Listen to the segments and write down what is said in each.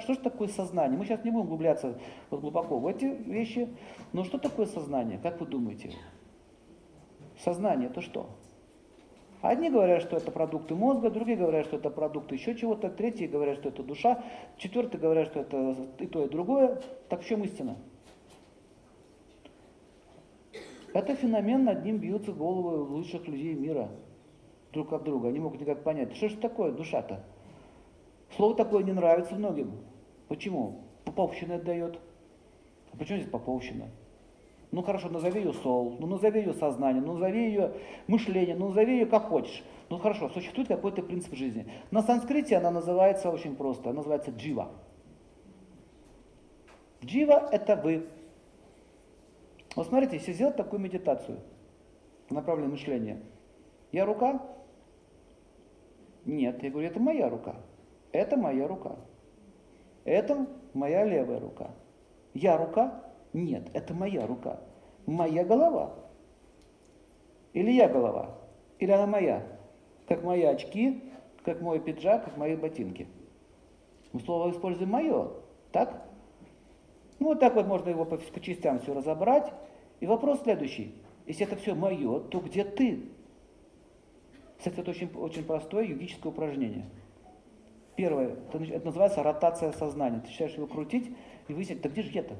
Что же такое сознание? Мы сейчас не будем углубляться вот глубоко в эти вещи, но что такое сознание? Как вы думаете? Сознание это что? Одни говорят, что это продукты мозга, другие говорят, что это продукты еще чего-то, третьи говорят, что это душа, четвертые говорят, что это и то, и другое. Так в чем истина? Это феномен, над ним бьются головы лучших людей мира друг от друга. Они могут никак понять, что же такое душа-то? Слово такое не нравится многим. Почему? Поповщина это дает. А почему здесь поповщина? Ну хорошо, назови ее сол, ну назови ее сознание, ну назови ее мышление, ну назови ее как хочешь. Ну хорошо, существует какой-то принцип жизни. На санскрите она называется очень просто, она называется джива. Джива это вы. Вот смотрите, если сделать такую медитацию, направленное мышление, я рука? Нет, я говорю, это моя рука. Это моя рука. Это моя левая рука. Я рука? Нет, это моя рука. Моя голова. Или я голова. Или она моя. Как мои очки, как мой пиджак, как мои ботинки. Мы слово используем мое. Так? Ну, вот так вот можно его по, по частям все разобрать. И вопрос следующий. Если это все мое, то где ты? Кстати, это очень, очень простое йогическое упражнение. Первое, это называется ротация сознания. Ты начинаешь его крутить и выяснить, да где же я-то?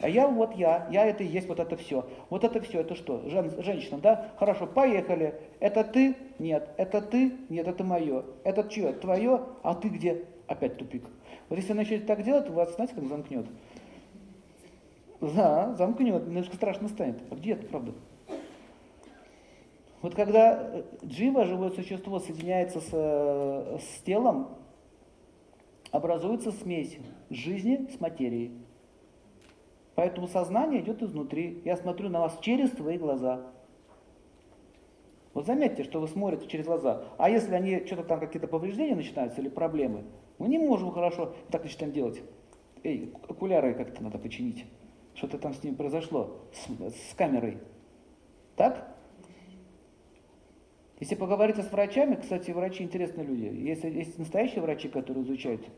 А я вот я, я это и есть вот это все. Вот это все, это что? Жен, женщина, да? Хорошо, поехали. Это ты? Нет. Это ты? Нет, это мое. Это чье? Твое? А ты где? Опять тупик. Вот если начать так делать, вас, знаете, как замкнет? Да, замкнет, немножко страшно станет. А где это, правда? Вот когда джива, живое существо, соединяется с, с телом, образуется смесь жизни с материей. Поэтому сознание идет изнутри. Я смотрю на вас через свои глаза. Вот заметьте, что вы смотрите через глаза. А если они что-то там какие-то повреждения начинаются или проблемы, мы не можем хорошо так начинаем делать. Эй, окуляры как-то надо починить. Что-то там с ним произошло, с, с камерой. Так? Если поговорить с врачами, кстати, врачи интересные люди. Есть, есть настоящие врачи, которые изучают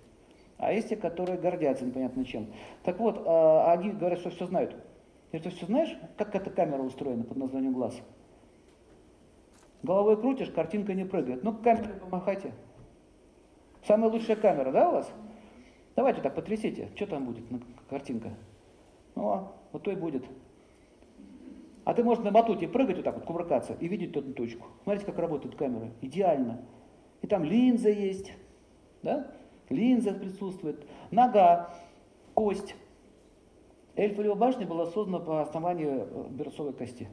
а есть те, которые гордятся непонятно чем. Так вот, а, они говорят, что все знают. Я говорю, все знаешь, как эта камера устроена под названием глаз? Головой крутишь, картинка не прыгает. Ну, камерой помахайте. Самая лучшая камера, да, у вас? Давайте так, потрясите. Что там будет, картинка? Ну, вот то и будет. А ты можешь на батуте прыгать вот так вот, кувыркаться и видеть эту точку. Смотрите, как работает камера. Идеально. И там линза есть. Да? линза присутствует, нога, кость. Эльфовая башня была создана по основанию э, берцовой кости.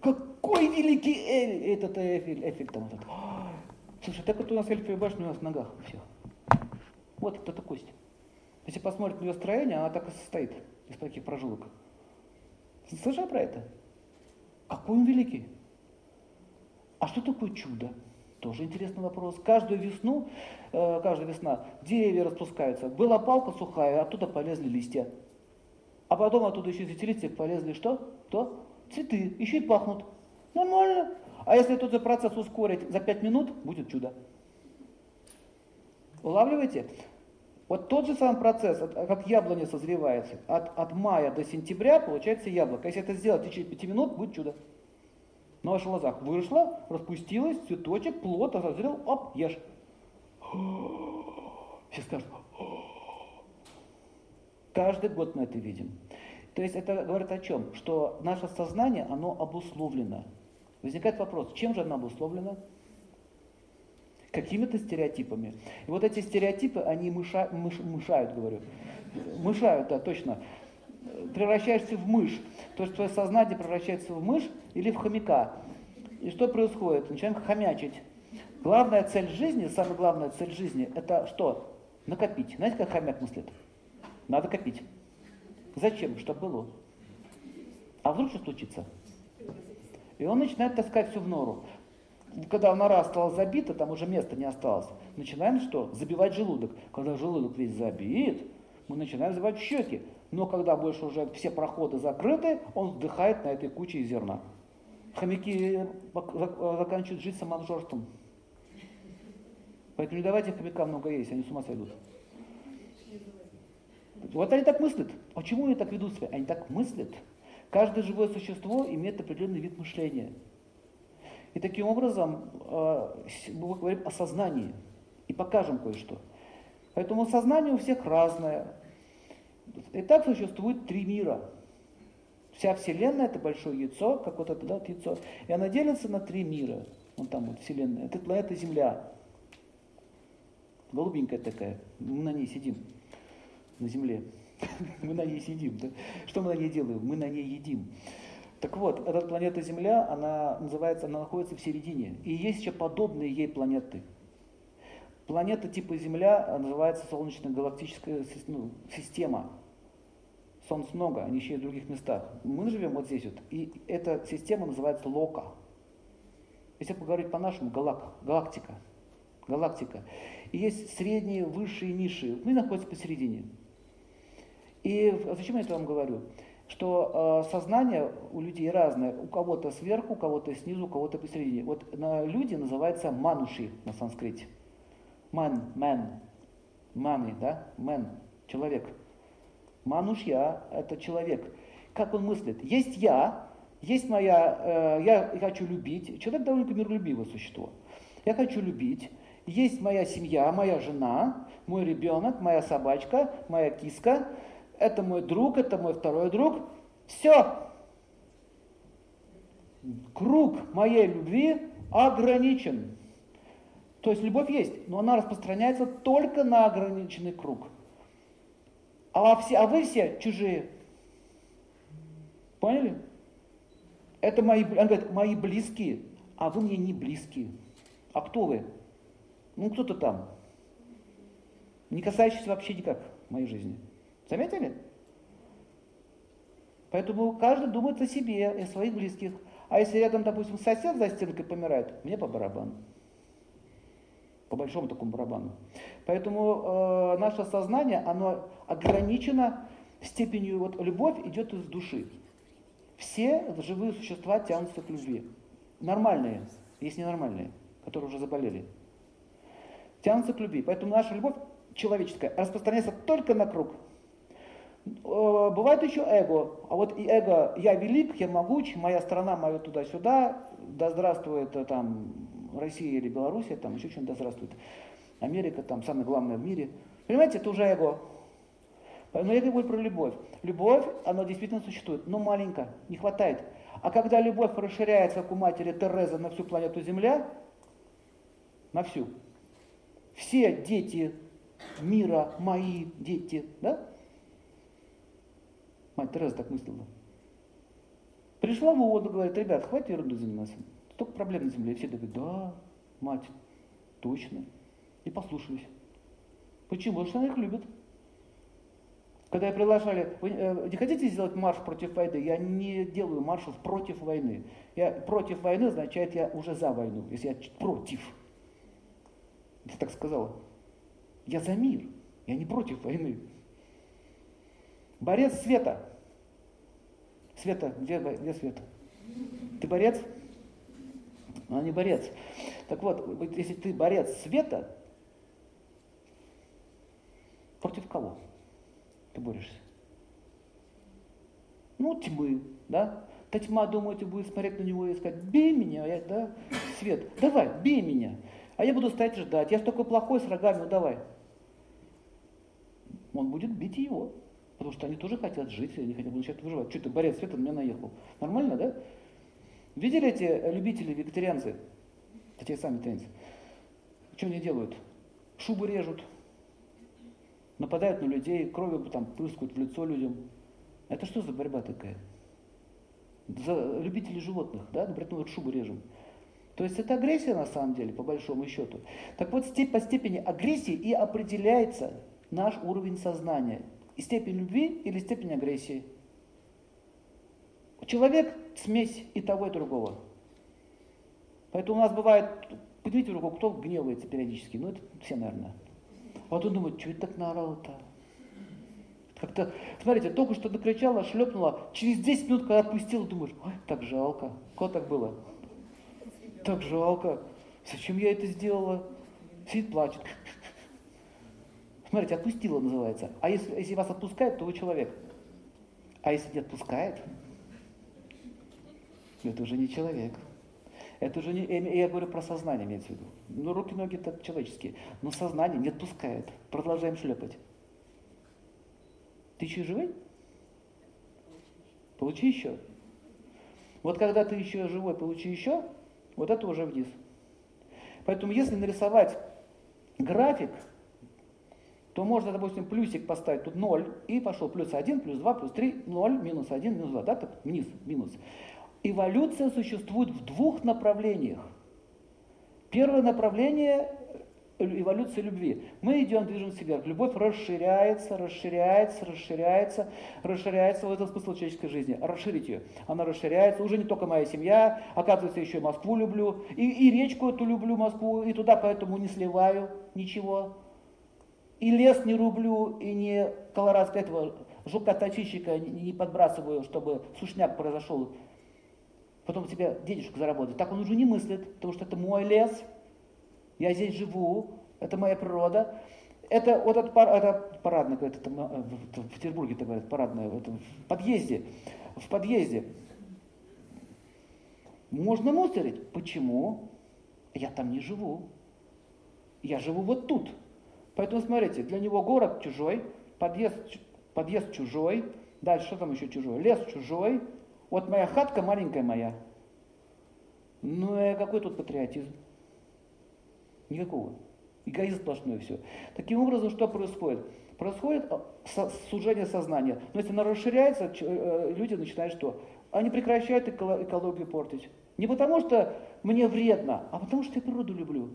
Какой великий эль, этот эфель, эфель там этот. Слушай, так вот у нас эльфовая башня у нас в ногах. Все. Вот это кость. Если посмотреть на ее строение, она так и состоит из таких прожилок. Слышал про это? Какой он великий? А что такое чудо? Тоже интересный вопрос. Каждую весну, э, каждая весна деревья распускаются. Была палка сухая, оттуда полезли листья. А потом оттуда еще из листьев полезли что? Кто? Цветы. Еще и пахнут. Нормально. А если этот процесс ускорить за 5 минут, будет чудо. Улавливаете? Вот тот же самый процесс, как яблоня созревается, от, от мая до сентября получается яблоко. Если это сделать в течение 5 минут, будет чудо на ваших глазах выросла, распустилась, цветочек, плод, созрел, оп, ешь. Все скажут, каждый год мы это видим. То есть это говорит о чем? Что наше сознание, оно обусловлено. Возникает вопрос, чем же оно обусловлено? Какими-то стереотипами. И вот эти стереотипы, они мыша, мыш, мышают, говорю. Мышают, да, точно превращаешься в мышь. То есть твое сознание превращается в мышь или в хомяка. И что происходит? Начинаем хомячить. Главная цель жизни, самая главная цель жизни, это что? Накопить. Знаете, как хомяк мыслит? Надо копить. Зачем? Чтобы было. А вдруг что случится? И он начинает таскать все в нору. Когда нора стала забита, там уже места не осталось. Начинаем что? Забивать желудок. Когда желудок весь забит, мы начинаем забивать щеки но когда больше уже все проходы закрыты, он вдыхает на этой куче зерна. Хомяки заканчивают жить самообжорством. Поэтому не давайте хомякам много есть, они с ума сойдут. Вот они так мыслят. Почему они так ведут себя? Они так мыслят. Каждое живое существо имеет определенный вид мышления. И таким образом э, мы говорим о сознании и покажем кое-что. Поэтому сознание у всех разное. И так существует три мира. Вся Вселенная это большое яйцо, как вот это да, вот яйцо. И она делится на три мира. Вон там вот Вселенная. Это планета Земля. Голубенькая такая. Мы на ней сидим. На Земле. Мы на ней сидим. Да? Что мы на ней делаем? Мы на ней едим. Так вот, эта планета Земля, она называется, она находится в середине. И есть еще подобные ей планеты. Планета типа Земля называется Солнечная галактическая ну, система. Солнц много, они еще и в других местах. Мы живем вот здесь вот. И эта система называется Лока. Если поговорить по-нашему, галак, галактика. Галактика. И есть средние, высшие, низшие. Мы находимся посередине. И зачем я это вам говорю? Что э, сознание у людей разное. У кого-то сверху, у кого-то снизу, у кого-то посередине. Вот на люди называется мануши на санскрите. Ман, man, маны, да, man, человек. Манушья – это человек. Как он мыслит? Есть я, есть моя, э, я хочу любить. Человек довольно миролюбивое существо. Я хочу любить. Есть моя семья, моя жена, мой ребенок, моя собачка, моя киска – это мой друг, это мой второй друг. Все. Круг моей любви ограничен. То есть любовь есть, но она распространяется только на ограниченный круг. А, все, а вы все чужие. Поняли? Это мои, он говорит, мои близкие, а вы мне не близкие. А кто вы? Ну, кто-то там. Не касающийся вообще никак моей жизни. Заметили? Поэтому каждый думает о себе и о своих близких. А если рядом, допустим, сосед за стенкой помирает, мне по барабану. По большому такому барабану. Поэтому э, наше сознание, оно ограничено степенью, вот любовь идет из души. Все живые существа тянутся к любви. Нормальные, есть ненормальные, которые уже заболели. Тянутся к любви. Поэтому наша любовь человеческая распространяется только на круг бывает еще эго. А вот и эго, я велик, я могуч, моя страна, моя туда-сюда, да здравствует э, там Россия или Белоруссия, там еще что-нибудь да здравствует. Америка там самое главное в мире. Понимаете, это уже эго. Но я говорю про любовь. Любовь, она действительно существует, но маленько, не хватает. А когда любовь расширяется, как у матери Терезы, на всю планету Земля, на всю, все дети мира, мои дети, да, Мать Тереза так мыслила. Пришла в воду, говорит, ребят, хватит ерунду заниматься. Столько проблем на земле. И все говорят, да, мать, точно. И послушались. Почему? Потому что она их любит. Когда я приглашали, вы э, не хотите сделать марш против войны? Я не делаю маршев против войны. Я против войны означает, я уже за войну, если я против. Я так сказала. Я за мир, я не против войны. Борец света. Света, где, где света? Ты борец? Она не борец. Так вот, если ты борец света, против кого ты борешься? Ну, тьмы, да? Та тьма, думаете, будет смотреть на него и сказать, бей меня, я, да, свет, давай, бей меня. А я буду стоять и ждать, я такой плохой с рогами, ну давай. Он будет бить его. Потому что они тоже хотят жить, они хотят начать выживать. Что ты, борец света на меня наехал. Нормально, да? Видели эти любители вегетарианцы? Те сами вегетарианцы. Что они делают? Шубы режут, нападают на людей, кровью там прыскают в лицо людям. Это что за борьба такая? За любителей животных, да, например, ну, вот шубы режем. То есть это агрессия на самом деле, по большому счету. Так вот, по степени агрессии и определяется наш уровень сознания. И степень любви или степень агрессии. Человек – смесь и того, и другого. Поэтому у нас бывает, поднимите руку, кто гневается периодически. Ну, это все, наверное. А вот он думает, что это так наорал-то? Как-то, смотрите, только что докричала, шлепнула, через 10 минут, когда отпустила, думаешь, ой, так жалко. Кого так было? Так жалко. Зачем я это сделала? сидит, плачет. Смотрите, отпустила называется. А если, если вас отпускает, то вы человек. А если не отпускает, это уже не человек. Это уже не, я говорю про сознание, имеется в виду. Ну, руки, ноги это человеческие. Но сознание не отпускает. Продолжаем шлепать. Ты еще живой? Получи еще. Вот когда ты еще живой, получи еще, вот это уже вниз. Поэтому если нарисовать график, то можно, допустим, плюсик поставить тут 0, и пошел плюс 1, плюс 2, плюс 3, 0, минус 1, минус 2, да, так, вниз, минус. Эволюция существует в двух направлениях. Первое направление эволюции любви. Мы идем, движемся вверх. Любовь расширяется, расширяется, расширяется, расширяется. Вот это смысл человеческой жизни. Расширить ее. Она расширяется. Уже не только моя семья, оказывается, еще и Москву люблю. И, и речку эту люблю, Москву, и туда поэтому не сливаю ничего. И лес не рублю, и не колорадского этого жука-точильщика не подбрасываю, чтобы сушняк произошел. Потом тебе денежку заработать. Так он уже не мыслит, потому что это мой лес – я здесь живу, это моя природа. Это вот этот пар, это парадный, это, это, в Петербурге это говорят, парадное, это, в подъезде, в подъезде. Можно мусорить. Почему? Я там не живу. Я живу вот тут. Поэтому смотрите, для него город чужой, подъезд, подъезд чужой, дальше что там еще чужой? Лес чужой. Вот моя хатка маленькая моя. Ну, и какой тут патриотизм? Никакого. Эгоизм сплошной все. Таким образом, что происходит? Происходит э, сужение сознания. Но если оно расширяется, э, люди начинают что? Они прекращают экологию портить. Не потому что мне вредно, а потому что я природу люблю.